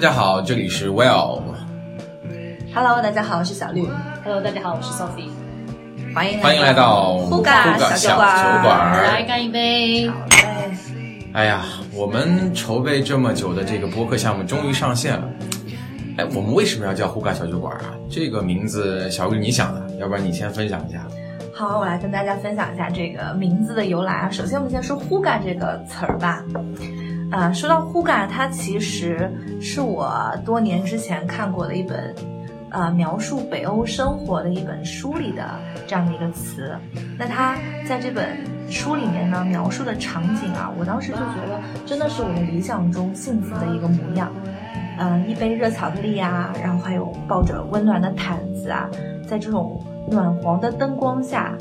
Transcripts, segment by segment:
大家好，这里是 Well。Hello，大家好，我是小绿。Hello，大家好，我是 Sophie。欢迎欢迎来到呼嘎小酒酒馆来干一杯。好嘞，哎呀，我们筹备这么久的这个播客项目终于上线了。哎，我们为什么要叫呼嘎小酒馆啊？这个名字小绿你想的，要不然你先分享一下。好，我来跟大家分享一下这个名字的由来啊。首先，我们先说“呼嘎”这个词儿吧。啊、说到“呼嘎”，它其实是我多年之前看过的一本，呃，描述北欧生活的一本书里的这样的一个词。那它在这本书里面呢，描述的场景啊，我当时就觉得真的是我们理想中幸福的一个模样。嗯、一杯热巧克力啊，然后还有抱着温暖的毯子啊，在这种暖黄的灯光下，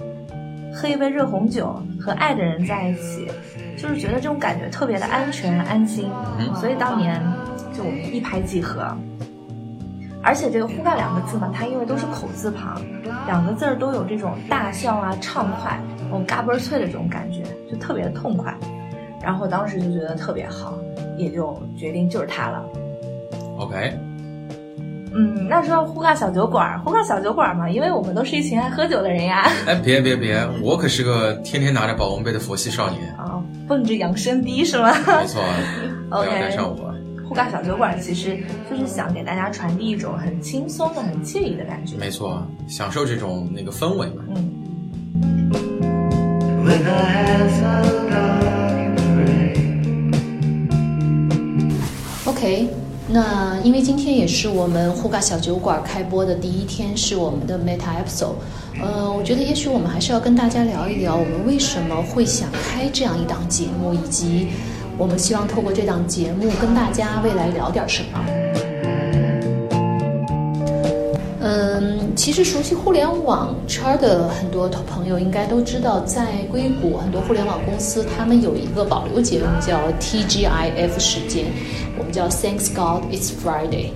喝一杯热红酒，和爱的人在一起，就是觉得这种感觉特别的安全安心，嗯所以当年就我们一拍即合。而且这个“呼嘎”两个字嘛，它因为都是口字旁，两个字儿都有这种大笑啊、畅快、那种嘎嘣儿脆的这种感觉，就特别的痛快。然后当时就觉得特别好，也就决定就是它了。OK，嗯，那说到呼嘎小酒馆儿，呼嘎小酒馆嘛，因为我们都是一群爱喝酒的人呀，哎，别别别，我可是个天天拿着保温杯的佛系少年。啊，蹦着养生低是吗？没错，OK 带上我。呼嘎小酒馆其实就是想给大家传递一种很轻松的、很惬意的感觉。没错，享受这种那个氛围嘛。OK，那因为今天也是我们呼嘎小酒馆开播的第一天，是我们的 Meta Episode。呃，我觉得也许我们还是要跟大家聊一聊，我们为什么会想开这样一档节目，以及我们希望透过这档节目跟大家未来聊点什么。嗯，其实熟悉互联网圈的很多朋友应该都知道，在硅谷很多互联网公司，他们有一个保留节目叫 TGIF 时间，我们叫 Thanks God It's Friday，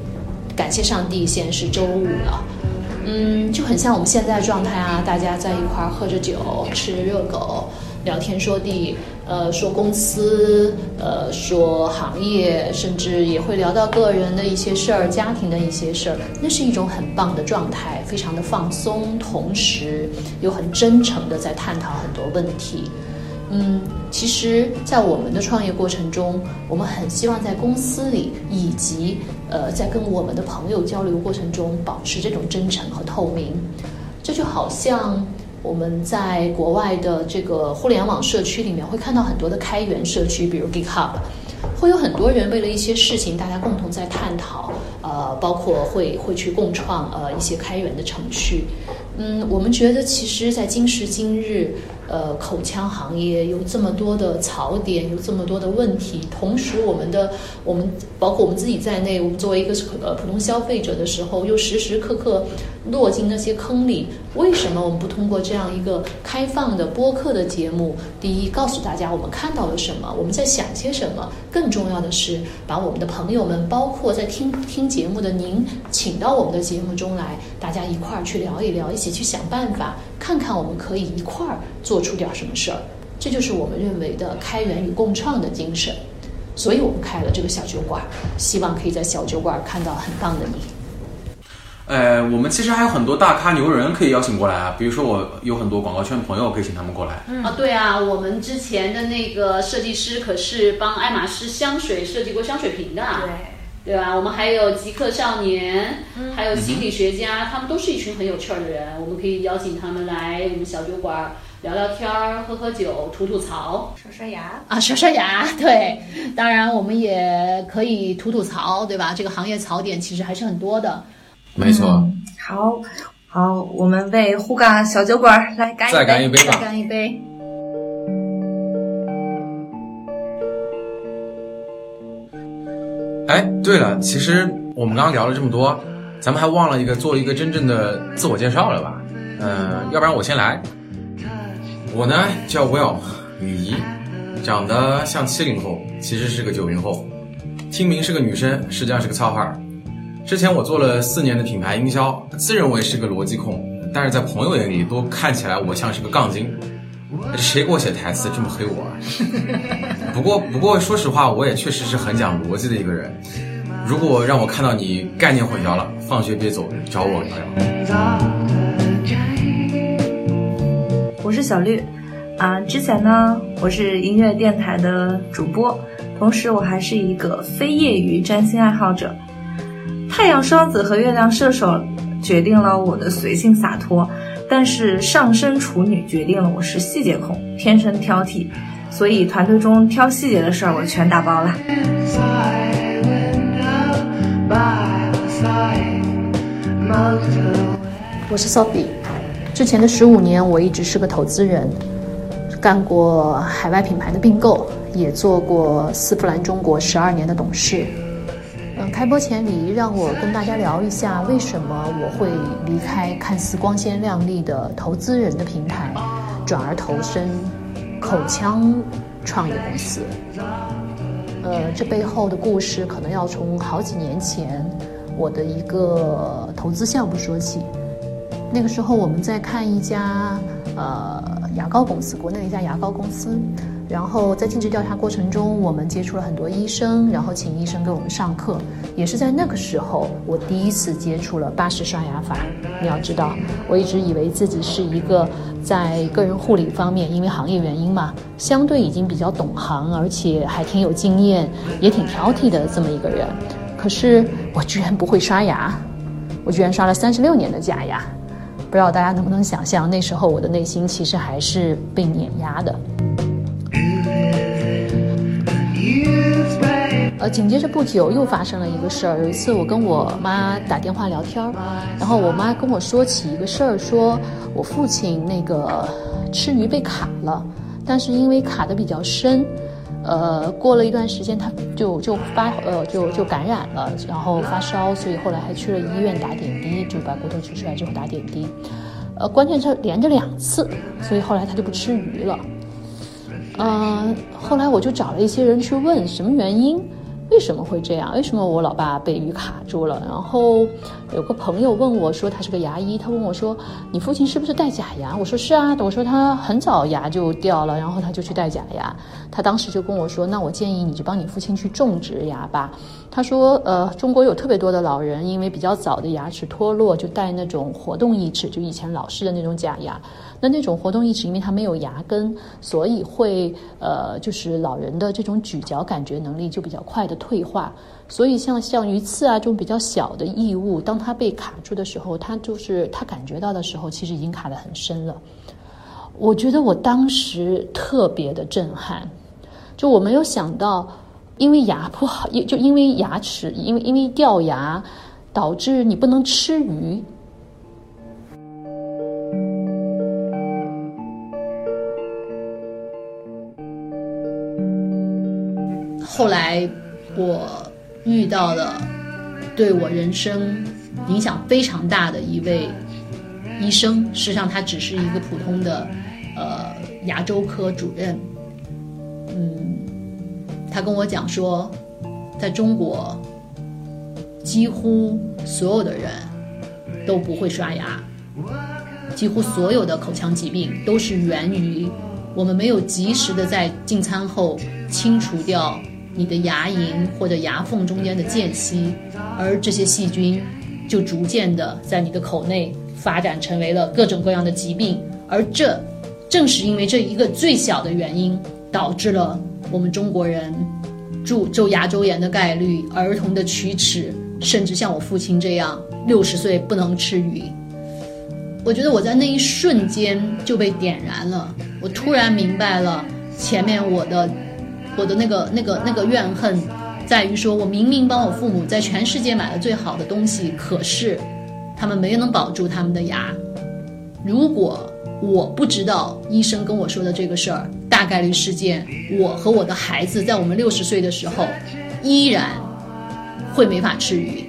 感谢上帝，现在是周五了。嗯，就很像我们现在的状态啊，大家在一块儿喝着酒，吃着热狗，聊天说地，呃，说公司，呃，说行业，甚至也会聊到个人的一些事儿、家庭的一些事儿，那是一种很棒的状态，非常的放松，同时又很真诚的在探讨很多问题。嗯，其实，在我们的创业过程中，我们很希望在公司里以及呃，在跟我们的朋友交流过程中，保持这种真诚和透明。这就好像我们在国外的这个互联网社区里面会看到很多的开源社区，比如 GitHub，会有很多人为了一些事情，大家共同在探讨，呃，包括会会去共创呃一些开源的程序。嗯，我们觉得其实，在今时今日，呃，口腔行业有这么多的槽点，有这么多的问题，同时我们的我们包括我们自己在内，我们作为一个呃普通消费者的时候，又时时刻刻落进那些坑里。为什么我们不通过这样一个开放的播客的节目，第一告诉大家我们看到了什么，我们在想些什么，更重要的是把我们的朋友们，包括在听听节目的您，请到我们的节目中来，大家一块儿去聊一聊，一起去想办法，看看我们可以一块儿做出点什么事儿。这就是我们认为的开源与共创的精神。所以我们开了这个小酒馆，希望可以在小酒馆看到很棒的你。呃，我们其实还有很多大咖牛人可以邀请过来啊，比如说我有很多广告圈的朋友可以请他们过来。啊，对啊，我们之前的那个设计师可是帮爱马仕香水设计过香水瓶的，对，对吧？我们还有极客少年，还有心理学家，他们都是一群很有趣儿的人，我们可以邀请他们来我们小酒馆聊聊天儿、喝喝酒、吐吐槽。刷刷牙。啊，刷刷牙，对，当然我们也可以吐吐槽，对吧？这个行业槽点其实还是很多的。没错，嗯好，好，我们为呼嘎小酒馆来干一杯。再干一杯再吧。干一杯。哎，对了，其实我们刚刚聊了这么多，咱们还忘了一个做一个真正的自我介绍了吧？嗯、要不然我先来。我呢叫 Will 雨怡，长得像七零后，其实是个九零后，听名是个女生，实际上是个糙汉儿。之前我做了四年的品牌营销，自认为是个逻辑控，但是在朋友眼里都看起来我像是个杠精。谁给我写台词这么黑我啊？不过不过说实话，我也确实是很讲逻辑的一个人。如果让我看到你概念混淆了，放学别走，找我聊聊。我是小绿，啊、之前呢，我是音乐电台的主播，同时我还是一个非业余占星爱好者。太阳双子和月亮射手决定了我的随性洒脱，但是上升处女决定了我是细节控，天生挑剔，所以团队中挑细节的事儿我全打包了。我是 Sophie，之前的十五年我一直是个投资人，干过海外品牌的并购，也做过丝芙兰中国十二年的董事。嗯，开播前李怡让我跟大家聊一下，为什么我会离开看似光鲜亮丽的投资人的平台，转而投身口腔创业公司。呃，这背后的故事可能要从好几年前我的一个投资项目说起。那个时候我们在看一家呃牙膏公司，国内的一家牙膏公司。然后在尽职调查过程中，我们接触了很多医生，然后请医生给我们上课。也是在那个时候，我第一次接触了巴氏刷牙法。你要知道，我一直以为自己是一个在个人护理方面，因为行业原因嘛，相对已经比较懂行，而且还挺有经验，也挺挑剔的这么一个人。可是我居然不会刷牙，我居然刷了三十六年的假牙。不知道大家能不能想象，那时候我的内心其实还是被碾压的。呃，紧接着不久又发生了一个事儿。有一次我跟我妈打电话聊天儿，然后我妈跟我说起一个事儿，说我父亲那个吃鱼被卡了，但是因为卡的比较深，呃，过了一段时间他就就发呃就就感染了，然后发烧，所以后来还去了医院打点滴，就把骨头取出来之后打点滴。呃，关键是连着两次，所以后来他就不吃鱼了。嗯，后来我就找了一些人去问什么原因，为什么会这样？为什么我老爸被鱼卡住了？然后有个朋友问我说，他是个牙医，他问我说，你父亲是不是戴假牙？我说是啊，我说他很早牙就掉了，然后他就去戴假牙。他当时就跟我说，那我建议你就帮你父亲去种植牙吧。他说，呃，中国有特别多的老人因为比较早的牙齿脱落，就戴那种活动义齿，就以前老式的那种假牙。那那种活动义齿，因为它没有牙根，所以会呃，就是老人的这种咀嚼感觉能力就比较快的退化。所以像像鱼刺啊这种比较小的异物，当它被卡住的时候，它就是它感觉到的时候，其实已经卡得很深了。我觉得我当时特别的震撼，就我没有想到，因为牙不好，也就因为牙齿，因为因为掉牙，导致你不能吃鱼。后来我遇到了对我人生影响非常大的一位医生，实际上他只是一个普通的呃牙周科主任。嗯，他跟我讲说，在中国几乎所有的人都不会刷牙，几乎所有的口腔疾病都是源于我们没有及时的在进餐后清除掉你的牙龈或者牙缝中间的间隙，而这些细菌就逐渐的在你的口内发展成为了各种各样的疾病，而这正是因为这一个最小的原因，导致了我们中国人蛀周牙周炎的概率、儿童的龋齿，甚至像我父亲这样六十岁不能吃鱼。我觉得我在那一瞬间就被点燃了，我突然明白了前面我的我的那个那个那个怨恨，在于说我明明帮我父母在全世界买了最好的东西，可是他们没能保住他们的牙。如果我不知道医生跟我说的这个事儿，大概率事件，我和我的孩子在我们六十岁的时候，依然会没法吃鱼。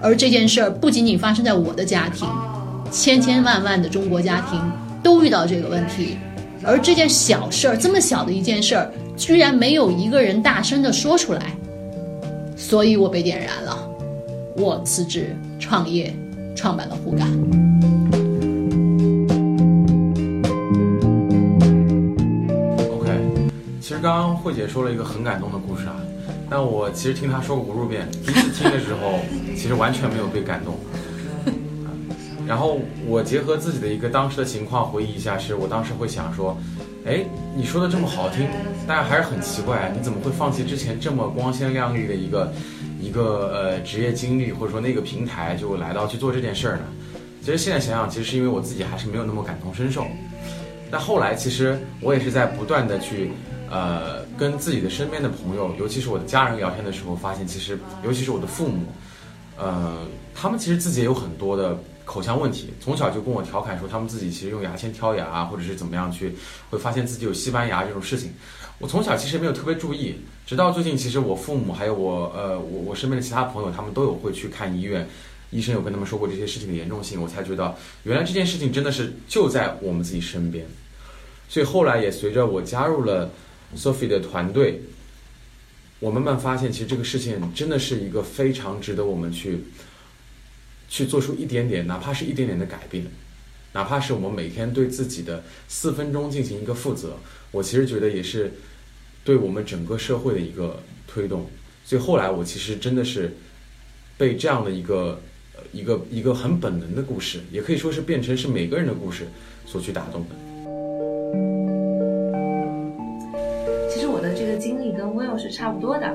而这件事儿不仅仅发生在我的家庭，千千万万的中国家庭都遇到这个问题。而这件小事儿，这么小的一件事儿，居然没有一个人大声的说出来，所以我被点燃了。我辞职创业，创办了护感。刚刚慧姐说了一个很感动的故事啊，但我其实听她说过无数遍，第一次听的时候，其实完全没有被感动。然后我结合自己的一个当时的情况回忆一下，是我当时会想说，哎，你说的这么好听，但还是很奇怪，你怎么会放弃之前这么光鲜亮丽的一个一个呃职业经历，或者说那个平台，就来到去做这件事儿呢？其实现在想想，其实是因为我自己还是没有那么感同身受。但后来其实我也是在不断的去，呃，跟自己的身边的朋友，尤其是我的家人聊天的时候，发现其实，尤其是我的父母，呃，他们其实自己也有很多的口腔问题，从小就跟我调侃说，他们自己其实用牙签挑牙啊，或者是怎么样去，会发现自己有西班牙这种事情。我从小其实没有特别注意，直到最近，其实我父母还有我，呃，我我身边的其他朋友，他们都有会去看医院。医生有跟他们说过这些事情的严重性，我才觉得原来这件事情真的是就在我们自己身边。所以后来也随着我加入了 Sophie 的团队，我慢慢发现，其实这个事情真的是一个非常值得我们去去做出一点点，哪怕是一点点的改变，哪怕是我们每天对自己的四分钟进行一个负责，我其实觉得也是对我们整个社会的一个推动。所以后来我其实真的是被这样的一个。一个一个很本能的故事，也可以说是变成是每个人的故事所去打动的。差不多的，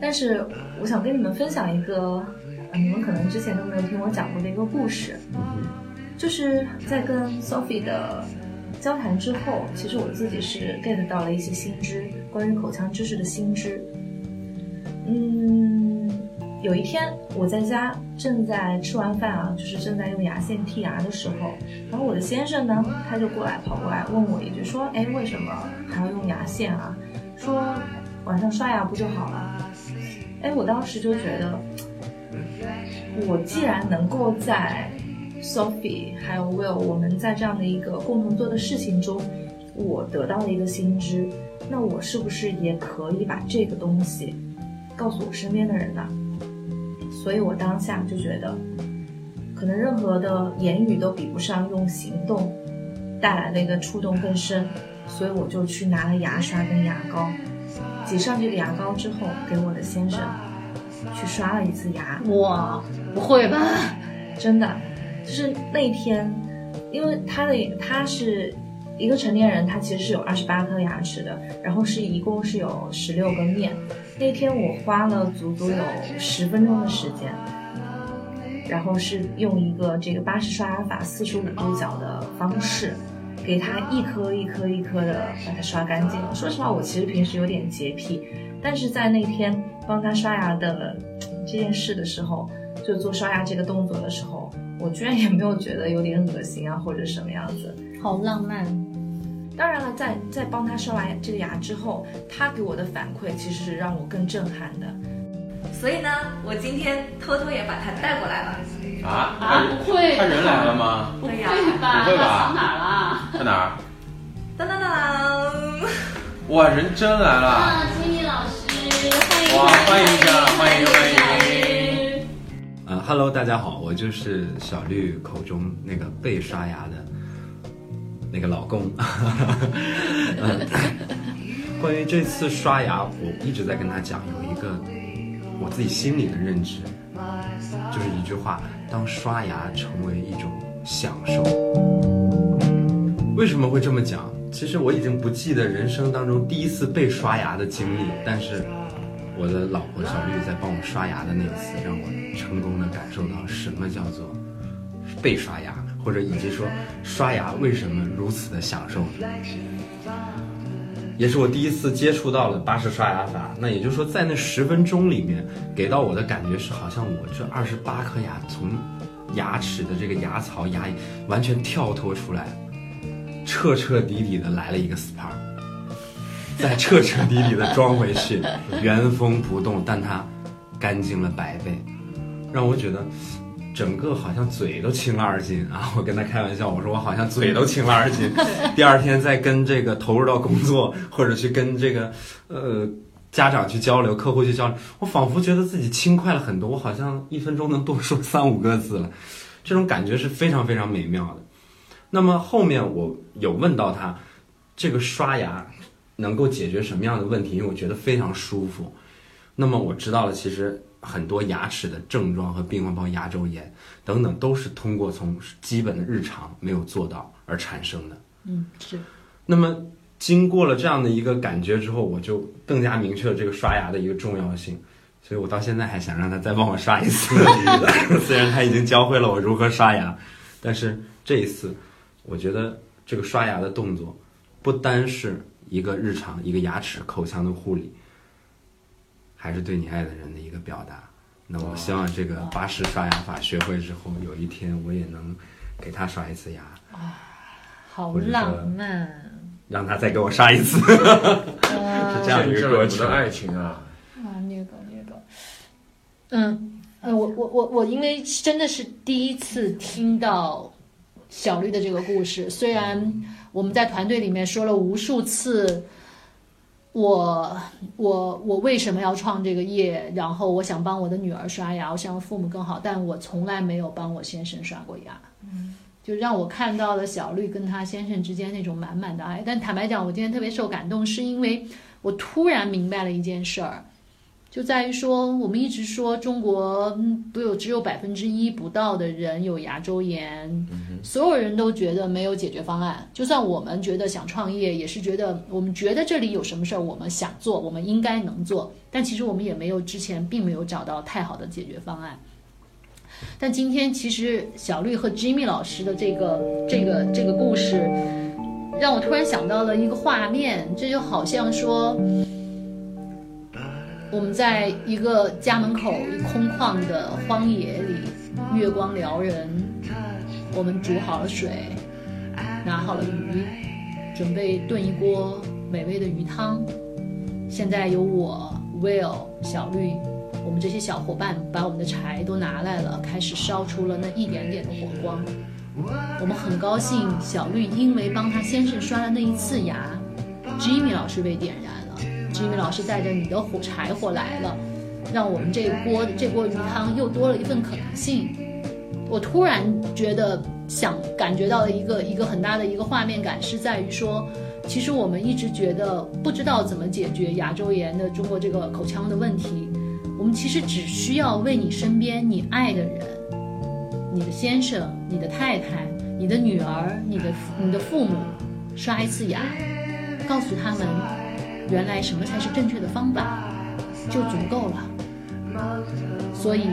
但是我想跟你们分享一个，你们可能之前都没有听我讲过的一个故事，就是在跟 Sophie 的交谈之后，其实我自己是 get 到了一些新知，关于口腔知识的新知。嗯，有一天我在家正在吃完饭啊，就是正在用牙线剔牙的时候，然后我的先生呢，他就过来跑过来问我一句，说：“哎，为什么还要用牙线啊？说晚上刷牙不就好了？”哎，我当时就觉得，我既然能够在 Sophie 还有 Will 我们在这样的一个共同做的事情中，我得到了一个新知，那我是不是也可以把这个东西告诉我身边的人呢？所以我当下就觉得，可能任何的言语都比不上用行动带来的一个触动更深，所以我就去拿了牙刷跟牙膏，挤上这个牙膏之后，给我的先生去刷了一次牙。哇，不会吧？真的，就是那天，因为他的他是一个成年人，他其实是有二十八颗牙齿的，然后是一共是有十六个面。那天我花了足足有十分钟的时间，然后是用一个这个巴氏刷牙法四十五度角的方式，给他一颗一颗一颗的把它刷干净。说实话，我其实平时有点洁癖，但是在那天帮他刷牙的这件事的时候，就做刷牙这个动作的时候，我居然也没有觉得有点恶心啊，或者什么样子。好浪漫。当然了，在在帮他刷完这个牙之后，他给我的反馈其实是让我更震撼的。所以呢，我今天偷偷也把他带过来了。啊啊不会他人来了吗？不会对呀吧？不会吧他藏哪儿了？在哪儿？当当当！哇，人真来了！啊，金妮老师，欢迎哇欢迎一下欢迎欢迎迎。呃哈喽，大家好，我就是小绿口中那个被刷牙的那个老公。呃关于这次刷牙，我一直在跟他讲，有一个我自己心里的认知，就是一句话：当刷牙成为一种享受。为什么会这么讲？其实我已经不记得人生当中第一次被刷牙的经历，但是我的老婆小绿在帮我刷牙的那一次，让我成功的感受到什么叫做被刷牙，或者以及说刷牙为什么如此的享受。也是我第一次接触到了巴氏刷牙法，那也就是说，在那十分钟里面，给到我的感觉是，好像我这二十八颗牙从牙齿的这个牙槽牙完全跳脱出来，彻彻底底的来了一个 SPA，再彻彻底底的装回去，原封不动，但它干净了百倍，让我觉得整个好像嘴都轻了二斤啊！我跟他开玩笑，我说我好像嘴都轻了二斤。第二天再跟这个投入到工作，或者去跟这个呃家长去交流、客户去交流，我仿佛觉得自己轻快了很多，我好像一分钟能多说三五个字了，这种感觉是非常非常美妙的。那么后面我有问到他，这个刷牙能够解决什么样的问题，因为我觉得非常舒服。那么我知道了，其实很多牙齿的症状和病患，包括牙周炎等等，都是通过从基本的日常没有做到而产生的。嗯，是。那么经过了这样的一个感觉之后，我就更加明确了这个刷牙的一个重要性。所以我到现在还想让他再帮我刷一次，虽然他已经教会了我如何刷牙，但是这一次，我觉得这个刷牙的动作不单是一个日常一个牙齿口腔的护理，还是对你爱的人的一个表达。那我希望这个巴氏刷牙法学会之后，有一天我也能给他刷一次牙，好浪漫。让他再给我刷一次，呃是这样的一个过程我的。爱情啊！啊，虐狗虐狗，嗯，呃，我我我我，因为真的是第一次听到小绿的这个故事，虽然我们在团队里面说了无数次，我我我为什么要创这个业，然后我想帮我的女儿刷牙，我想让父母更好，但我从来没有帮我先生刷过牙。就让我看到了小绿跟她先生之间那种满满的爱。但坦白讲，我今天特别受感动，是因为我突然明白了一件事儿，就在于说，我们一直说中国嗯不有只有百分之一不到的人有牙周炎，所有人都觉得没有解决方案。就算我们觉得想创业，也是觉得我们觉得这里有什么事儿，我们想做，我们应该能做，但其实我们也没有之前并没有找到太好的解决方案。但今天其实小绿和 Jimmy 老师的这个这个这个故事，让我突然想到了一个画面，这就好像说，我们在一个家门口一空旷的荒野里，月光撩人，我们煮好了水，拿好了鱼，准备炖一锅美味的鱼汤。现在有我 Will 小绿。我们这些小伙伴把我们的柴都拿来了，开始烧出了那一点点的火光。我们很高兴，小绿因为帮他先生刷了那一次牙，Jimmy 老师被点燃了。Jimmy 老师带着你的火柴火来了，让我们这锅这锅鱼汤又多了一份可能性。我突然觉得想感觉到了一个一个很大的一个画面感，是在于说，其实我们一直觉得不知道怎么解决牙周炎的中国这个口腔的问题。我们其实只需要为你身边你爱的人，你的先生、你的太太、你的女儿、你的你的父母刷一次牙，告诉他们原来什么才是正确的方法，就足够了。所以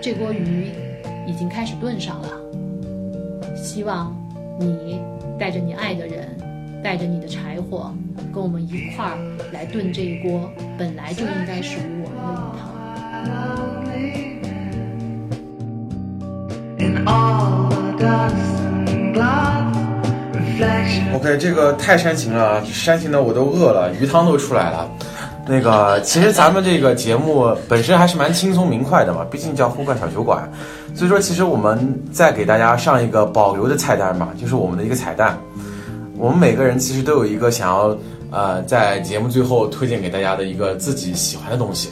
这锅鱼已经开始炖上了，希望你带着你爱的人，带着你的柴火，跟我们一块儿来炖这一锅本来就应该属于我们的鱼汤。OK，这个太煽情了，煽情的我都饿了，鱼汤都出来了。那个，其实咱们这个节目本身还是蛮轻松明快的嘛，毕竟叫呼唤小酒馆，所以说其实我们再给大家上一个保留的菜单吧，就是我们的一个彩蛋。我们每个人其实都有一个想要呃在节目最后推荐给大家的一个自己喜欢的东西。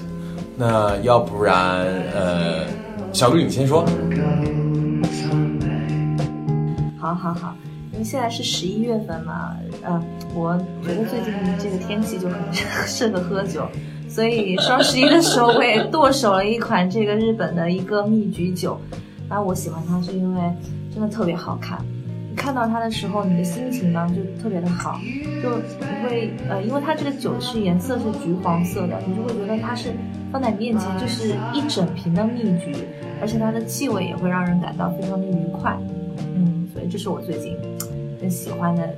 那要不然呃，小绿你先说。好好好，因为现在是十一月份嘛，呃，我觉得最近这个天气就很 适合喝酒，所以双十一的时候我也剁手了一款这个日本的一个蜜橘酒，然后我喜欢它是因为真的特别好看。你看到它的时候，你的心情呢就特别的好，就你会呃，因为它这个酒是颜色是橘黄色的，你就会觉得它是放在你面前就是一整瓶的蜜橘，而且它的气味也会让人感到非常的愉快。嗯，所以这是我最近很喜欢的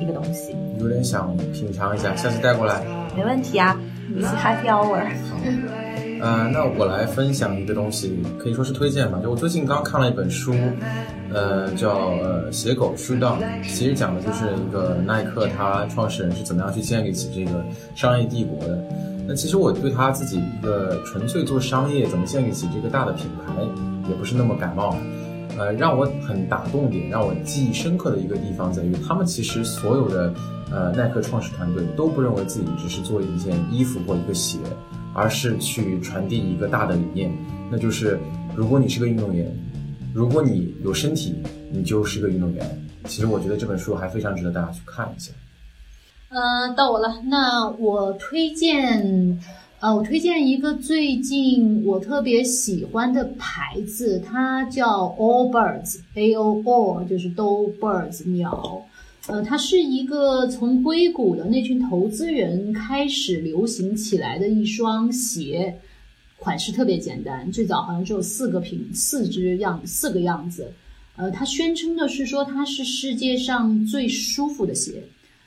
一个东西。有点想品尝一下，下次带过来。没问题啊，一起 happy hour。呃，那我来分享一个东西，可以说是推荐吧。就我最近刚看了一本书，呃，叫呃《写狗 Shoot Down》，其实讲的就是一个耐克它创始人是怎么样去建立起这个商业帝国的。那其实我对他自己一个纯粹做商业，怎么建立起这个大的品牌，也不是那么感冒。呃，让我很打动点，让我记忆深刻的一个地方在于，他们其实所有的呃耐克创始团队都不认为自己只是做一件衣服或一个鞋，而是去传递一个大的理念，那就是如果你是个运动员，如果你有身体，你就是个运动员。其实我觉得这本书还非常值得大家去看一下。呃，到我了。那我推荐，呃，我推荐一个最近我特别喜欢的牌子，它叫 All Birds，A O All 就是都 birds 鸟。呃，它是一个从硅谷的那群投资人开始流行起来的一双鞋，款式特别简单，最早好像只有四个品四只样四个样子。呃，它宣称的是说它是世界上最舒服的鞋，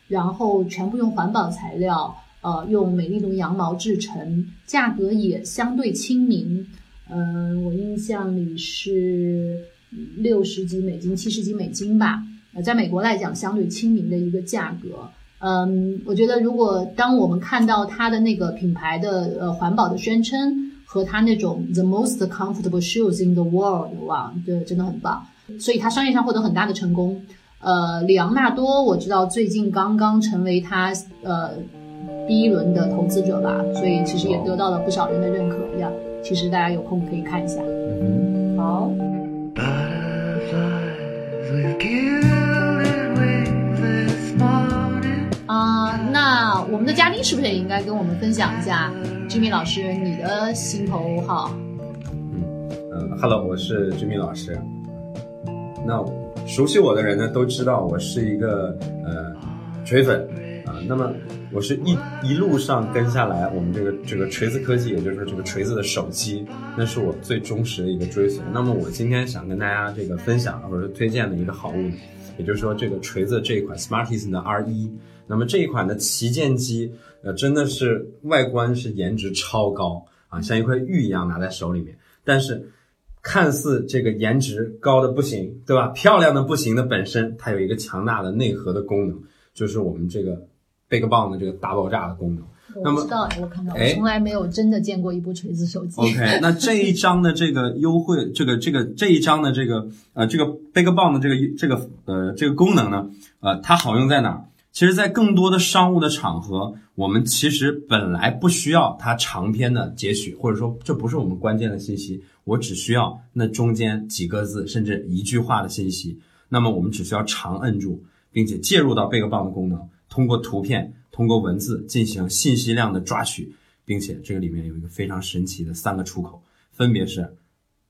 然后全部用环保材料，呃，用美利奴羊毛制成，价格也相对亲民。嗯、我印象里是六十几美金、七十几美金吧。呃，在美国来讲，相对亲民的一个价格。嗯，我觉得如果当我们看到它的那个品牌的呃环保的宣称和它那种 the most comfortable shoes in the world，哇，这真的很棒。所以它商业上获得很大的成功。呃，里昂纳多我知道最近刚刚成为他呃第一轮的投资者吧，所以其实也得到了不少人的认可呀。其实大家有空可以看一下。好.啊、那我们的嘉宾是不是也应该跟我们分享一下，Jimmy 老师你的心头好？嗯，Hello，我是居民老师。那熟悉我的人呢，都知道我是一个呃锤粉啊、那么我是一一路上跟下来，我们这个这个锤子科技，也就是这个锤子的手机，那是我最忠实的一个追随。那么我今天想跟大家这个分享或者推荐的一个好物，也就是说这个锤子这一款 Smartisan 的 R 一。那么这一款的旗舰机，呃，真的是外观是颜值超高啊，像一块玉一样拿在手里面，但是。看似这个颜值高的不行，对吧？漂亮的不行的本身，它有一个强大的内核的功能，就是我们这个贝壳棒的这个大爆炸的功能。那么我知道，我看到，从来没有真的见过一部锤子手机。OK，那这一章的这个优惠，这个这个这一章的这个呃这个 Big Bang 的这个这个呃这个功能呢，呃它好用在哪儿？其实，在更多的商务的场合，我们其实本来不需要它长篇的截取，或者说这不是我们关键的信息，我只需要那中间几个字甚至一句话的信息。那么我们只需要长摁住，并且介入到 Big Bang 的功能，通过图片、通过文字进行信息量的抓取，并且这个里面有一个非常神奇的三个出口，分别是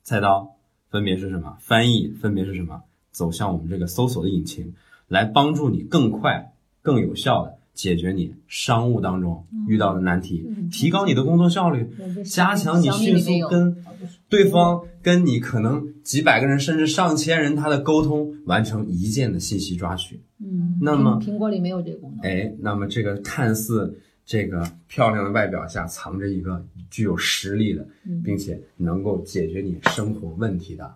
菜刀，分别是什么？翻译，分别是什么走向我们这个搜索的引擎，来帮助你更快、更有效的解决你商务当中遇到的难题，提高你的工作效率，加强你迅速跟对方、跟你可能几百个人甚至上千人他的沟通，完成一键的信息抓取。嗯，那么苹苹果里没有这个功能。哎，那么这个看似这个漂亮的外表下藏着一个具有实力的，嗯并且能够解决你生活问题的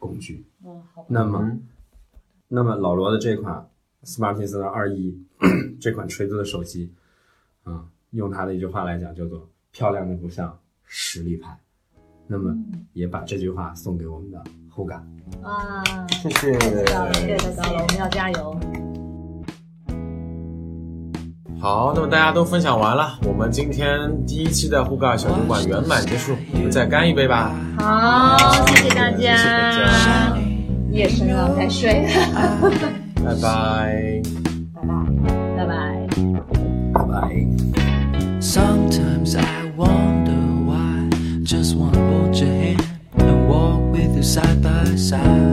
工具。哦，好。那么，那么老罗的这款 Smartisan 二一 这款锤子的手机，啊、用他的一句话来讲，叫做漂亮的不像实力派。那么，也把这句话送给我们的后感。哇，谢谢。太高了，太高了，我们要加油。好，那么大家都分享完了，我们今天第一期的呼嘎小酒馆圆满结束，我们再干一杯吧。好，谢谢大谢谢大家，夜深了，该睡了。拜拜。拜拜。拜拜。Sometimes I wonder. Just wanna hold your hand and walk with you side by side.